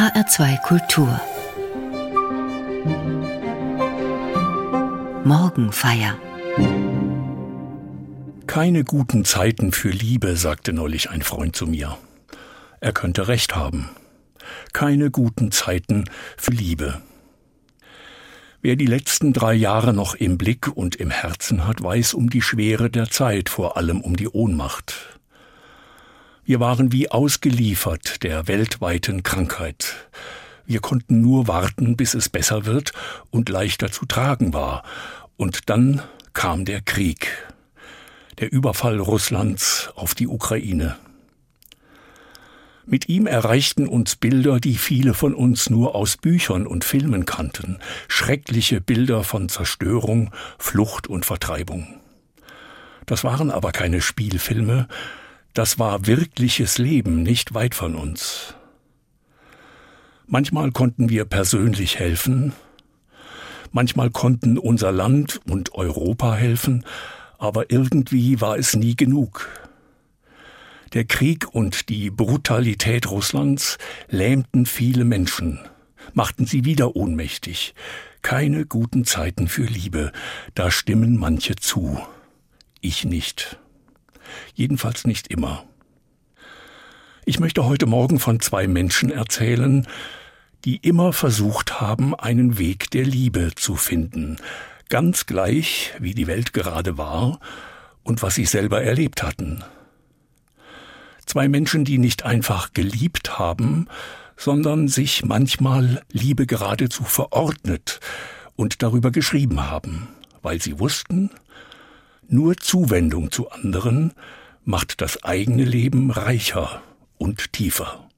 HR2 Kultur Morgenfeier Keine guten Zeiten für Liebe, sagte neulich ein Freund zu mir. Er könnte recht haben. Keine guten Zeiten für Liebe. Wer die letzten drei Jahre noch im Blick und im Herzen hat, weiß um die Schwere der Zeit, vor allem um die Ohnmacht. Wir waren wie ausgeliefert der weltweiten Krankheit. Wir konnten nur warten, bis es besser wird und leichter zu tragen war. Und dann kam der Krieg, der Überfall Russlands auf die Ukraine. Mit ihm erreichten uns Bilder, die viele von uns nur aus Büchern und Filmen kannten, schreckliche Bilder von Zerstörung, Flucht und Vertreibung. Das waren aber keine Spielfilme, das war wirkliches Leben nicht weit von uns. Manchmal konnten wir persönlich helfen, manchmal konnten unser Land und Europa helfen, aber irgendwie war es nie genug. Der Krieg und die Brutalität Russlands lähmten viele Menschen, machten sie wieder ohnmächtig. Keine guten Zeiten für Liebe, da stimmen manche zu. Ich nicht. Jedenfalls nicht immer. Ich möchte heute Morgen von zwei Menschen erzählen, die immer versucht haben, einen Weg der Liebe zu finden, ganz gleich, wie die Welt gerade war und was sie selber erlebt hatten. Zwei Menschen, die nicht einfach geliebt haben, sondern sich manchmal Liebe geradezu verordnet und darüber geschrieben haben, weil sie wussten, nur Zuwendung zu anderen macht das eigene Leben reicher und tiefer.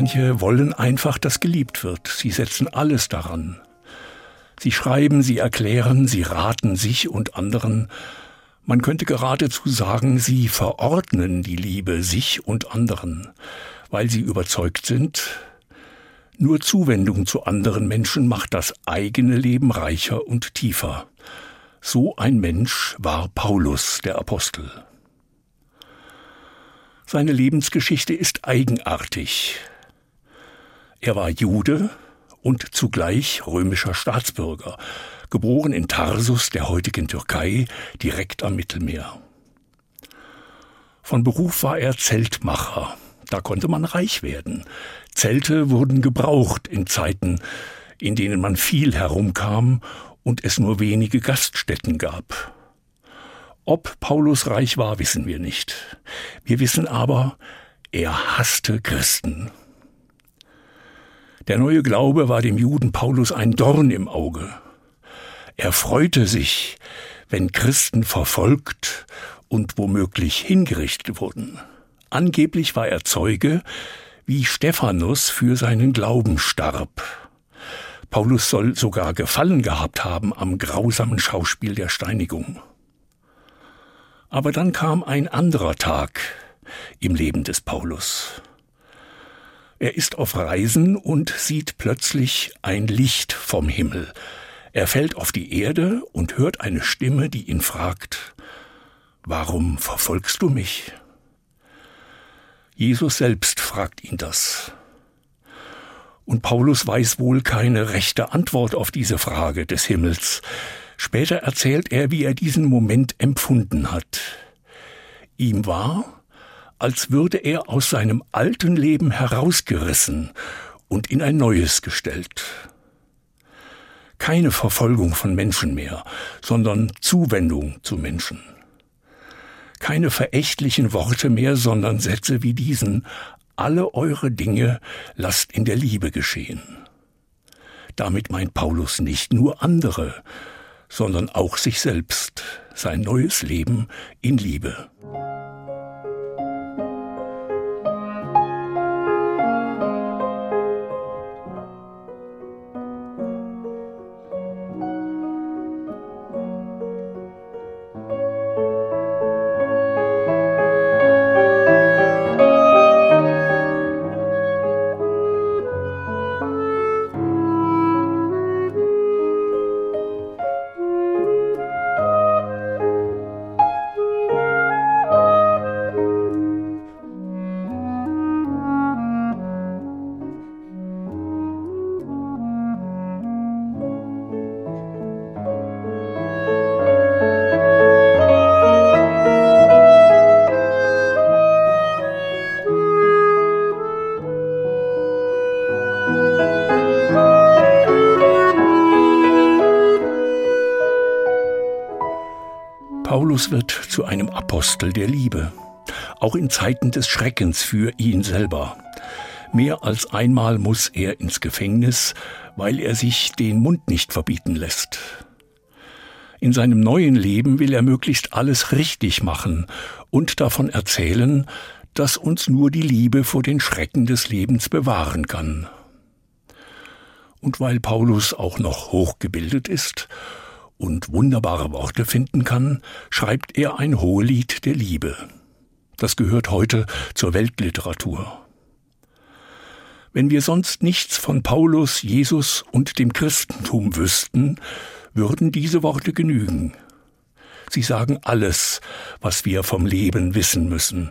Manche wollen einfach, dass geliebt wird. Sie setzen alles daran. Sie schreiben, sie erklären, sie raten sich und anderen. Man könnte geradezu sagen, sie verordnen die Liebe sich und anderen, weil sie überzeugt sind, nur Zuwendung zu anderen Menschen macht das eigene Leben reicher und tiefer. So ein Mensch war Paulus, der Apostel. Seine Lebensgeschichte ist eigenartig. Er war Jude und zugleich römischer Staatsbürger, geboren in Tarsus, der heutigen Türkei, direkt am Mittelmeer. Von Beruf war er Zeltmacher. Da konnte man reich werden. Zelte wurden gebraucht in Zeiten, in denen man viel herumkam und es nur wenige Gaststätten gab. Ob Paulus reich war, wissen wir nicht. Wir wissen aber, er hasste Christen. Der neue Glaube war dem Juden Paulus ein Dorn im Auge. Er freute sich, wenn Christen verfolgt und womöglich hingerichtet wurden. Angeblich war er Zeuge, wie Stephanus für seinen Glauben starb. Paulus soll sogar Gefallen gehabt haben am grausamen Schauspiel der Steinigung. Aber dann kam ein anderer Tag im Leben des Paulus. Er ist auf Reisen und sieht plötzlich ein Licht vom Himmel. Er fällt auf die Erde und hört eine Stimme, die ihn fragt, Warum verfolgst du mich? Jesus selbst fragt ihn das. Und Paulus weiß wohl keine rechte Antwort auf diese Frage des Himmels. Später erzählt er, wie er diesen Moment empfunden hat. Ihm war, als würde er aus seinem alten Leben herausgerissen und in ein neues gestellt. Keine Verfolgung von Menschen mehr, sondern Zuwendung zu Menschen. Keine verächtlichen Worte mehr, sondern Sätze wie diesen Alle eure Dinge lasst in der Liebe geschehen. Damit meint Paulus nicht nur andere, sondern auch sich selbst, sein neues Leben in Liebe. Zu einem Apostel der Liebe, auch in Zeiten des Schreckens für ihn selber. Mehr als einmal muss er ins Gefängnis, weil er sich den Mund nicht verbieten lässt. In seinem neuen Leben will er möglichst alles richtig machen und davon erzählen, dass uns nur die Liebe vor den Schrecken des Lebens bewahren kann. Und weil Paulus auch noch hochgebildet ist und wunderbare Worte finden kann, schreibt er ein Hohelied der Liebe. Das gehört heute zur Weltliteratur. Wenn wir sonst nichts von Paulus, Jesus und dem Christentum wüssten, würden diese Worte genügen. Sie sagen alles, was wir vom Leben wissen müssen,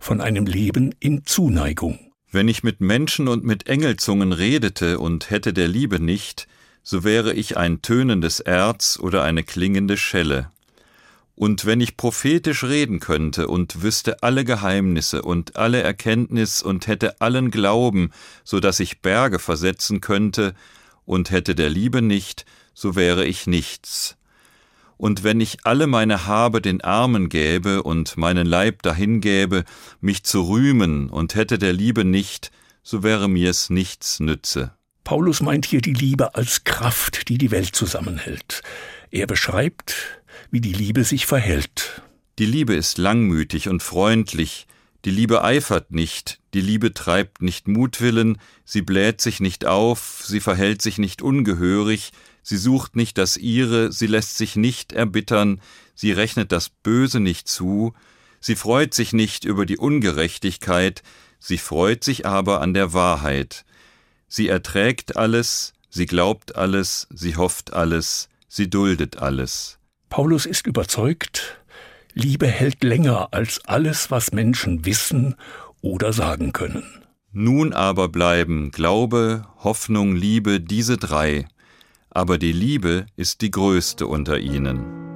von einem Leben in Zuneigung. Wenn ich mit Menschen und mit Engelzungen redete und hätte der Liebe nicht, so wäre ich ein tönendes Erz oder eine klingende Schelle. Und wenn ich prophetisch reden könnte und wüsste alle Geheimnisse und alle Erkenntnis und hätte allen Glauben, so dass ich Berge versetzen könnte, und hätte der Liebe nicht, so wäre ich nichts. Und wenn ich alle meine Habe den Armen gäbe und meinen Leib dahingäbe, mich zu rühmen und hätte der Liebe nicht, so wäre mir's nichts nütze. Paulus meint hier die Liebe als Kraft, die die Welt zusammenhält. Er beschreibt, wie die Liebe sich verhält. Die Liebe ist langmütig und freundlich, die Liebe eifert nicht, die Liebe treibt nicht Mutwillen, sie bläht sich nicht auf, sie verhält sich nicht ungehörig, sie sucht nicht das ihre, sie lässt sich nicht erbittern, sie rechnet das Böse nicht zu, sie freut sich nicht über die Ungerechtigkeit, sie freut sich aber an der Wahrheit. Sie erträgt alles, sie glaubt alles, sie hofft alles, sie duldet alles. Paulus ist überzeugt, Liebe hält länger als alles, was Menschen wissen oder sagen können. Nun aber bleiben Glaube, Hoffnung, Liebe diese drei, aber die Liebe ist die größte unter ihnen.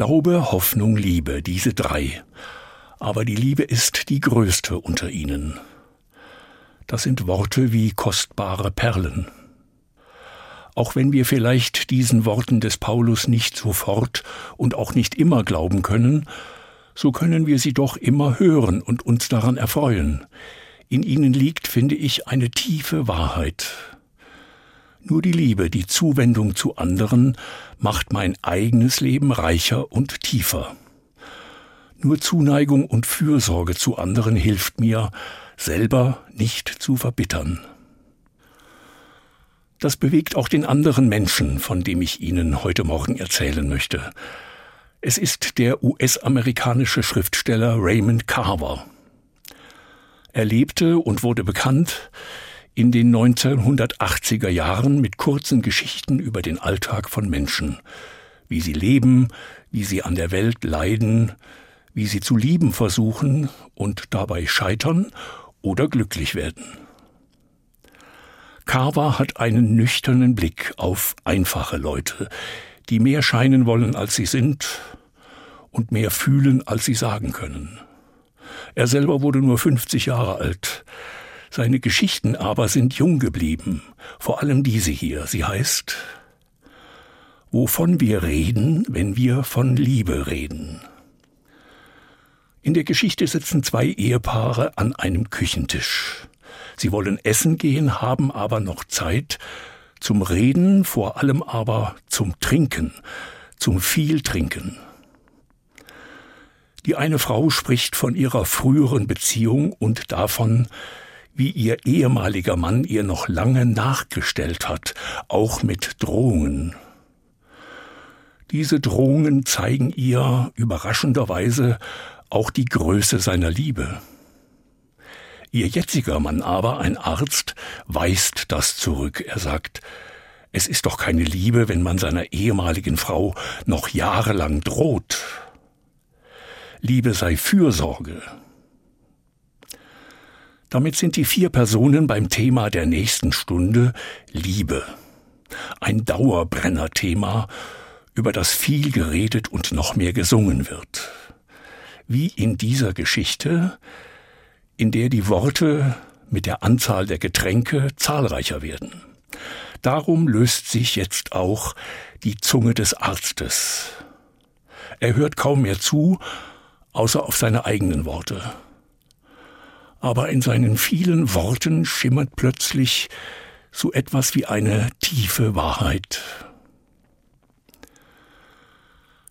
Glaube, Hoffnung, Liebe, diese drei. Aber die Liebe ist die größte unter ihnen. Das sind Worte wie kostbare Perlen. Auch wenn wir vielleicht diesen Worten des Paulus nicht sofort und auch nicht immer glauben können, so können wir sie doch immer hören und uns daran erfreuen. In ihnen liegt, finde ich, eine tiefe Wahrheit. Nur die Liebe, die Zuwendung zu anderen, macht mein eigenes Leben reicher und tiefer. Nur Zuneigung und Fürsorge zu anderen hilft mir, selber nicht zu verbittern. Das bewegt auch den anderen Menschen, von dem ich Ihnen heute Morgen erzählen möchte. Es ist der US-amerikanische Schriftsteller Raymond Carver. Er lebte und wurde bekannt in den 1980er Jahren mit kurzen Geschichten über den Alltag von Menschen, wie sie leben, wie sie an der Welt leiden, wie sie zu lieben versuchen und dabei scheitern oder glücklich werden. Carver hat einen nüchternen Blick auf einfache Leute, die mehr scheinen wollen, als sie sind und mehr fühlen, als sie sagen können. Er selber wurde nur 50 Jahre alt. Seine Geschichten aber sind jung geblieben, vor allem diese hier. Sie heißt Wovon wir reden, wenn wir von Liebe reden. In der Geschichte sitzen zwei Ehepaare an einem Küchentisch. Sie wollen essen gehen, haben aber noch Zeit zum Reden, vor allem aber zum Trinken, zum viel Trinken. Die eine Frau spricht von ihrer früheren Beziehung und davon, wie ihr ehemaliger Mann ihr noch lange nachgestellt hat, auch mit Drohungen. Diese Drohungen zeigen ihr überraschenderweise auch die Größe seiner Liebe. Ihr jetziger Mann aber, ein Arzt, weist das zurück. Er sagt, es ist doch keine Liebe, wenn man seiner ehemaligen Frau noch jahrelang droht. Liebe sei Fürsorge. Damit sind die vier Personen beim Thema der nächsten Stunde Liebe. Ein Dauerbrenner-Thema, über das viel geredet und noch mehr gesungen wird. Wie in dieser Geschichte in der die Worte mit der Anzahl der Getränke zahlreicher werden. Darum löst sich jetzt auch die Zunge des Arztes. Er hört kaum mehr zu, außer auf seine eigenen Worte. Aber in seinen vielen Worten schimmert plötzlich so etwas wie eine tiefe Wahrheit.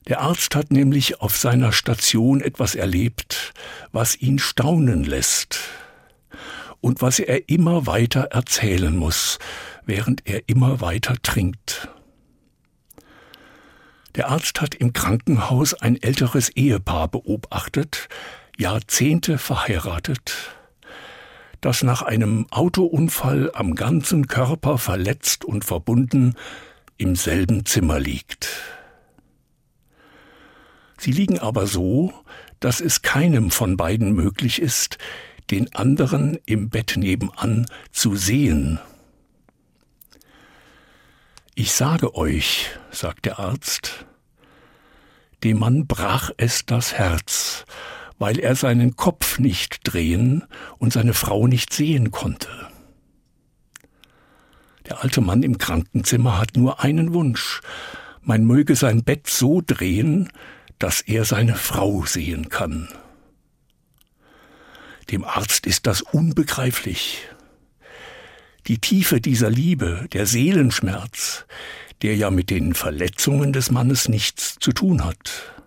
Der Arzt hat nämlich auf seiner Station etwas erlebt, was ihn staunen lässt und was er immer weiter erzählen muss, während er immer weiter trinkt. Der Arzt hat im Krankenhaus ein älteres Ehepaar beobachtet, Jahrzehnte verheiratet, das nach einem Autounfall am ganzen Körper verletzt und verbunden im selben Zimmer liegt. Sie liegen aber so, dass es keinem von beiden möglich ist, den anderen im Bett nebenan zu sehen. Ich sage euch, sagt der Arzt, dem Mann brach es das Herz, weil er seinen Kopf nicht drehen und seine Frau nicht sehen konnte. Der alte Mann im Krankenzimmer hat nur einen Wunsch, man möge sein Bett so drehen, dass er seine Frau sehen kann. Dem Arzt ist das unbegreiflich. Die Tiefe dieser Liebe, der Seelenschmerz, der ja mit den Verletzungen des Mannes nichts zu tun hat.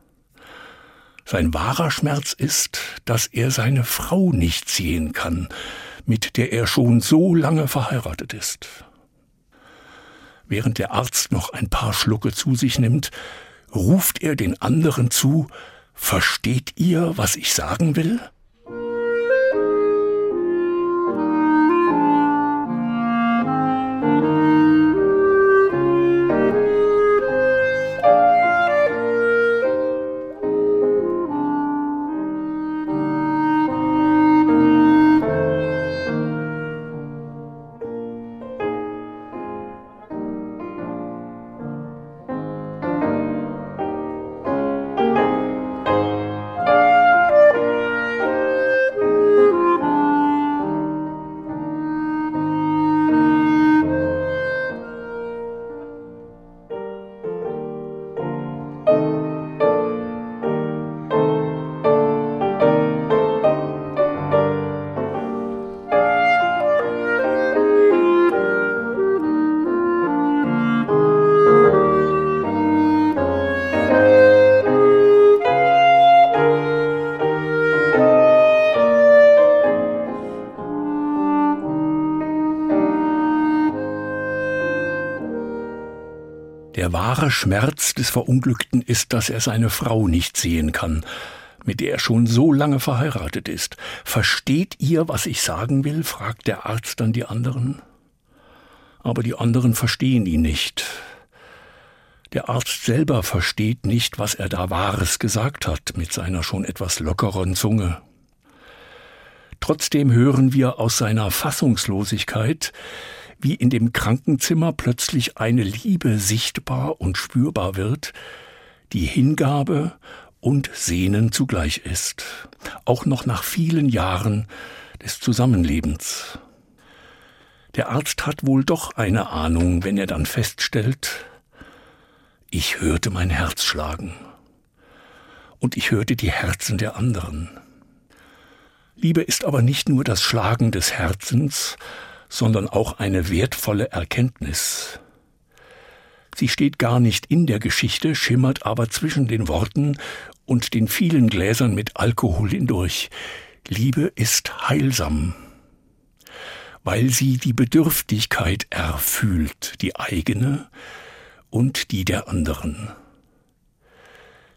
Sein wahrer Schmerz ist, dass er seine Frau nicht sehen kann, mit der er schon so lange verheiratet ist. Während der Arzt noch ein paar Schlucke zu sich nimmt, ruft er den anderen zu, Versteht ihr, was ich sagen will? Der wahre Schmerz des Verunglückten ist, dass er seine Frau nicht sehen kann, mit der er schon so lange verheiratet ist. Versteht ihr, was ich sagen will? fragt der Arzt dann die anderen. Aber die anderen verstehen ihn nicht. Der Arzt selber versteht nicht, was er da Wahres gesagt hat mit seiner schon etwas lockeren Zunge. Trotzdem hören wir aus seiner Fassungslosigkeit, wie in dem Krankenzimmer plötzlich eine Liebe sichtbar und spürbar wird, die Hingabe und Sehnen zugleich ist, auch noch nach vielen Jahren des Zusammenlebens. Der Arzt hat wohl doch eine Ahnung, wenn er dann feststellt, ich hörte mein Herz schlagen und ich hörte die Herzen der anderen. Liebe ist aber nicht nur das Schlagen des Herzens, sondern auch eine wertvolle Erkenntnis. Sie steht gar nicht in der Geschichte, schimmert aber zwischen den Worten und den vielen Gläsern mit Alkohol hindurch. Liebe ist heilsam, weil sie die Bedürftigkeit erfühlt, die eigene und die der anderen.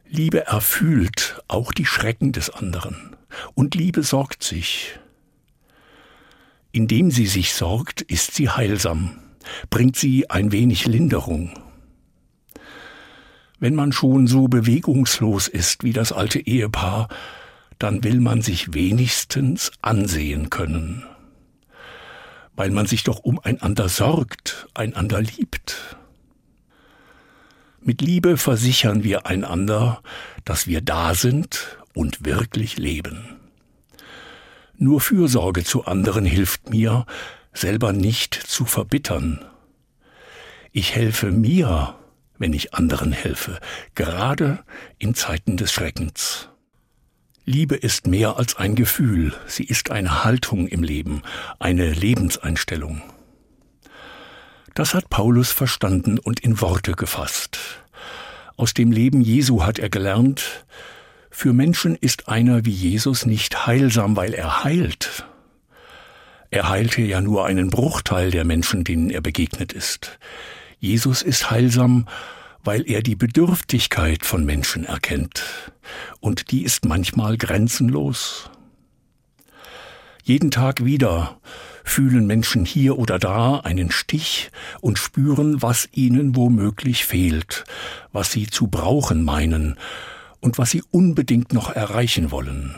Liebe erfühlt auch die Schrecken des anderen, und Liebe sorgt sich. Indem sie sich sorgt, ist sie heilsam, bringt sie ein wenig Linderung. Wenn man schon so bewegungslos ist wie das alte Ehepaar, dann will man sich wenigstens ansehen können, weil man sich doch umeinander sorgt, einander liebt. Mit Liebe versichern wir einander, dass wir da sind und wirklich leben. Nur Fürsorge zu anderen hilft mir, selber nicht zu verbittern. Ich helfe mir, wenn ich anderen helfe, gerade in Zeiten des Schreckens. Liebe ist mehr als ein Gefühl, sie ist eine Haltung im Leben, eine Lebenseinstellung. Das hat Paulus verstanden und in Worte gefasst. Aus dem Leben Jesu hat er gelernt, für Menschen ist einer wie Jesus nicht heilsam, weil er heilt. Er heilte ja nur einen Bruchteil der Menschen, denen er begegnet ist. Jesus ist heilsam, weil er die Bedürftigkeit von Menschen erkennt. Und die ist manchmal grenzenlos. Jeden Tag wieder fühlen Menschen hier oder da einen Stich und spüren, was ihnen womöglich fehlt, was sie zu brauchen meinen und was sie unbedingt noch erreichen wollen.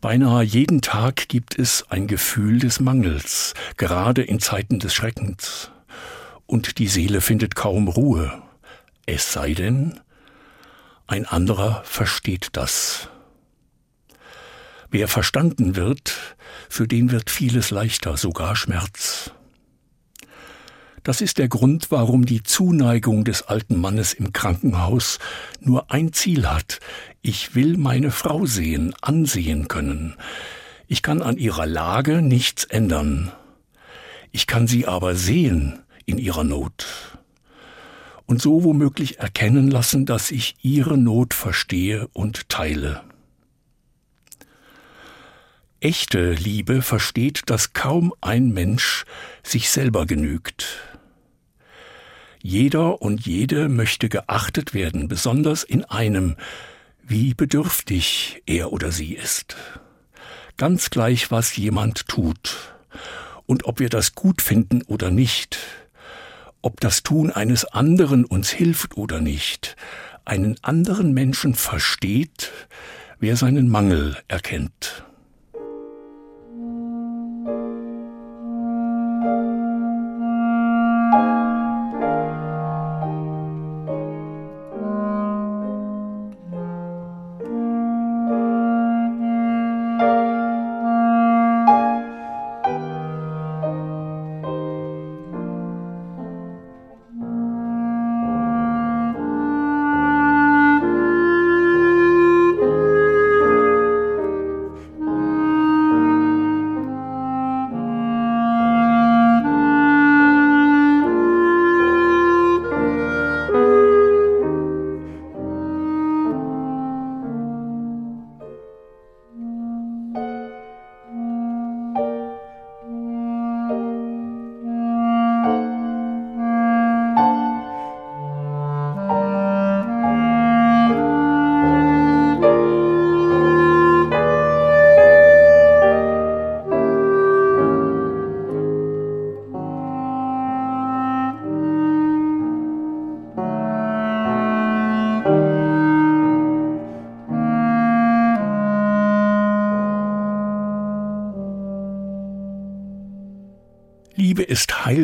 Beinahe jeden Tag gibt es ein Gefühl des Mangels, gerade in Zeiten des Schreckens und die Seele findet kaum Ruhe. Es sei denn, ein anderer versteht das. Wer verstanden wird, für den wird vieles leichter, sogar Schmerz. Das ist der Grund, warum die Zuneigung des alten Mannes im Krankenhaus nur ein Ziel hat. Ich will meine Frau sehen, ansehen können. Ich kann an ihrer Lage nichts ändern. Ich kann sie aber sehen, in ihrer Not und so womöglich erkennen lassen, dass ich ihre Not verstehe und teile. Echte Liebe versteht, dass kaum ein Mensch sich selber genügt. Jeder und jede möchte geachtet werden, besonders in einem, wie bedürftig er oder sie ist. Ganz gleich, was jemand tut und ob wir das gut finden oder nicht, ob das Tun eines anderen uns hilft oder nicht, einen anderen Menschen versteht, wer seinen Mangel erkennt.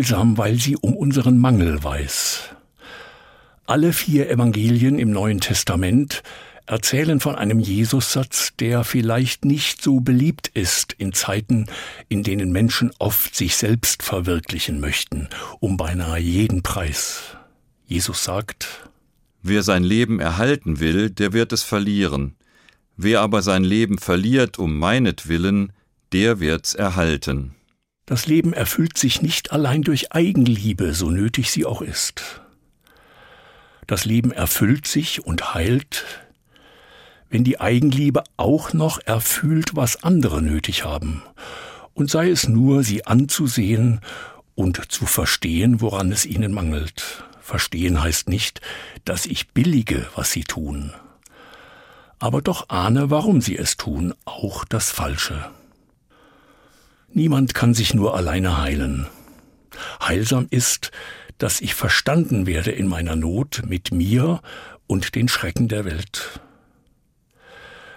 Heilsam, weil sie um unseren Mangel weiß. Alle vier Evangelien im Neuen Testament erzählen von einem Jesussatz, der vielleicht nicht so beliebt ist in Zeiten, in denen Menschen oft sich selbst verwirklichen möchten, um beinahe jeden Preis. Jesus sagt, Wer sein Leben erhalten will, der wird es verlieren. Wer aber sein Leben verliert um meinetwillen, der wird's erhalten. Das Leben erfüllt sich nicht allein durch Eigenliebe, so nötig sie auch ist. Das Leben erfüllt sich und heilt, wenn die Eigenliebe auch noch erfüllt, was andere nötig haben, und sei es nur, sie anzusehen und zu verstehen, woran es ihnen mangelt. Verstehen heißt nicht, dass ich billige, was sie tun, aber doch ahne, warum sie es tun, auch das Falsche. Niemand kann sich nur alleine heilen. Heilsam ist, dass ich verstanden werde in meiner Not mit mir und den Schrecken der Welt.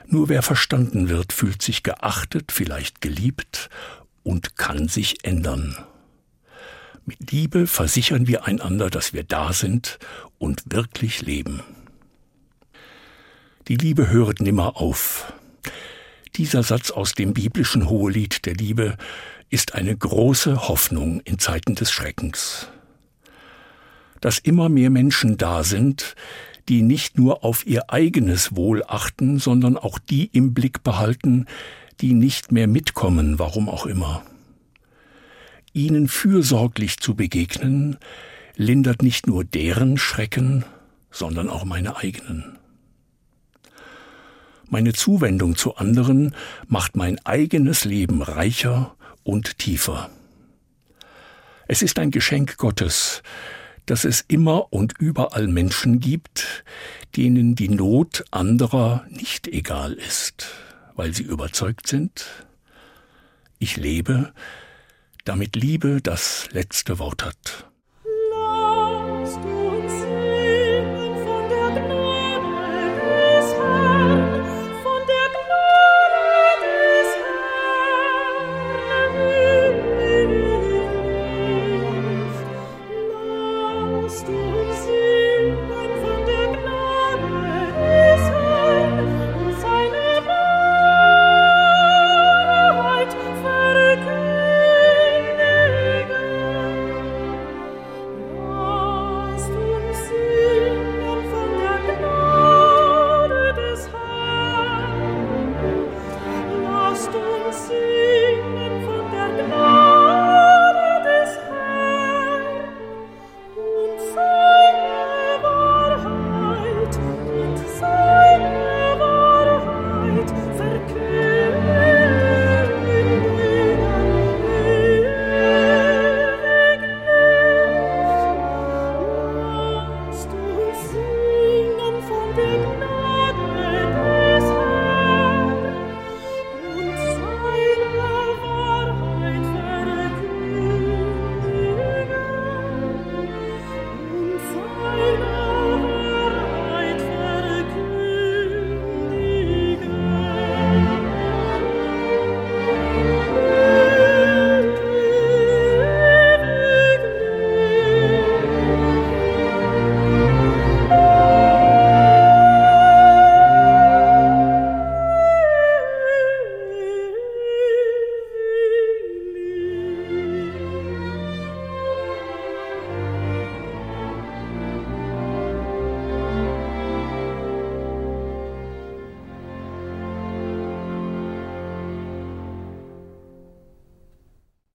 Nur wer verstanden wird, fühlt sich geachtet, vielleicht geliebt und kann sich ändern. Mit Liebe versichern wir einander, dass wir da sind und wirklich leben. Die Liebe höret nimmer auf. Dieser Satz aus dem biblischen Hohelied der Liebe ist eine große Hoffnung in Zeiten des Schreckens. Dass immer mehr Menschen da sind, die nicht nur auf ihr eigenes Wohl achten, sondern auch die im Blick behalten, die nicht mehr mitkommen, warum auch immer. Ihnen fürsorglich zu begegnen, lindert nicht nur deren Schrecken, sondern auch meine eigenen. Meine Zuwendung zu anderen macht mein eigenes Leben reicher und tiefer. Es ist ein Geschenk Gottes, dass es immer und überall Menschen gibt, denen die Not anderer nicht egal ist, weil sie überzeugt sind, ich lebe, damit Liebe das letzte Wort hat.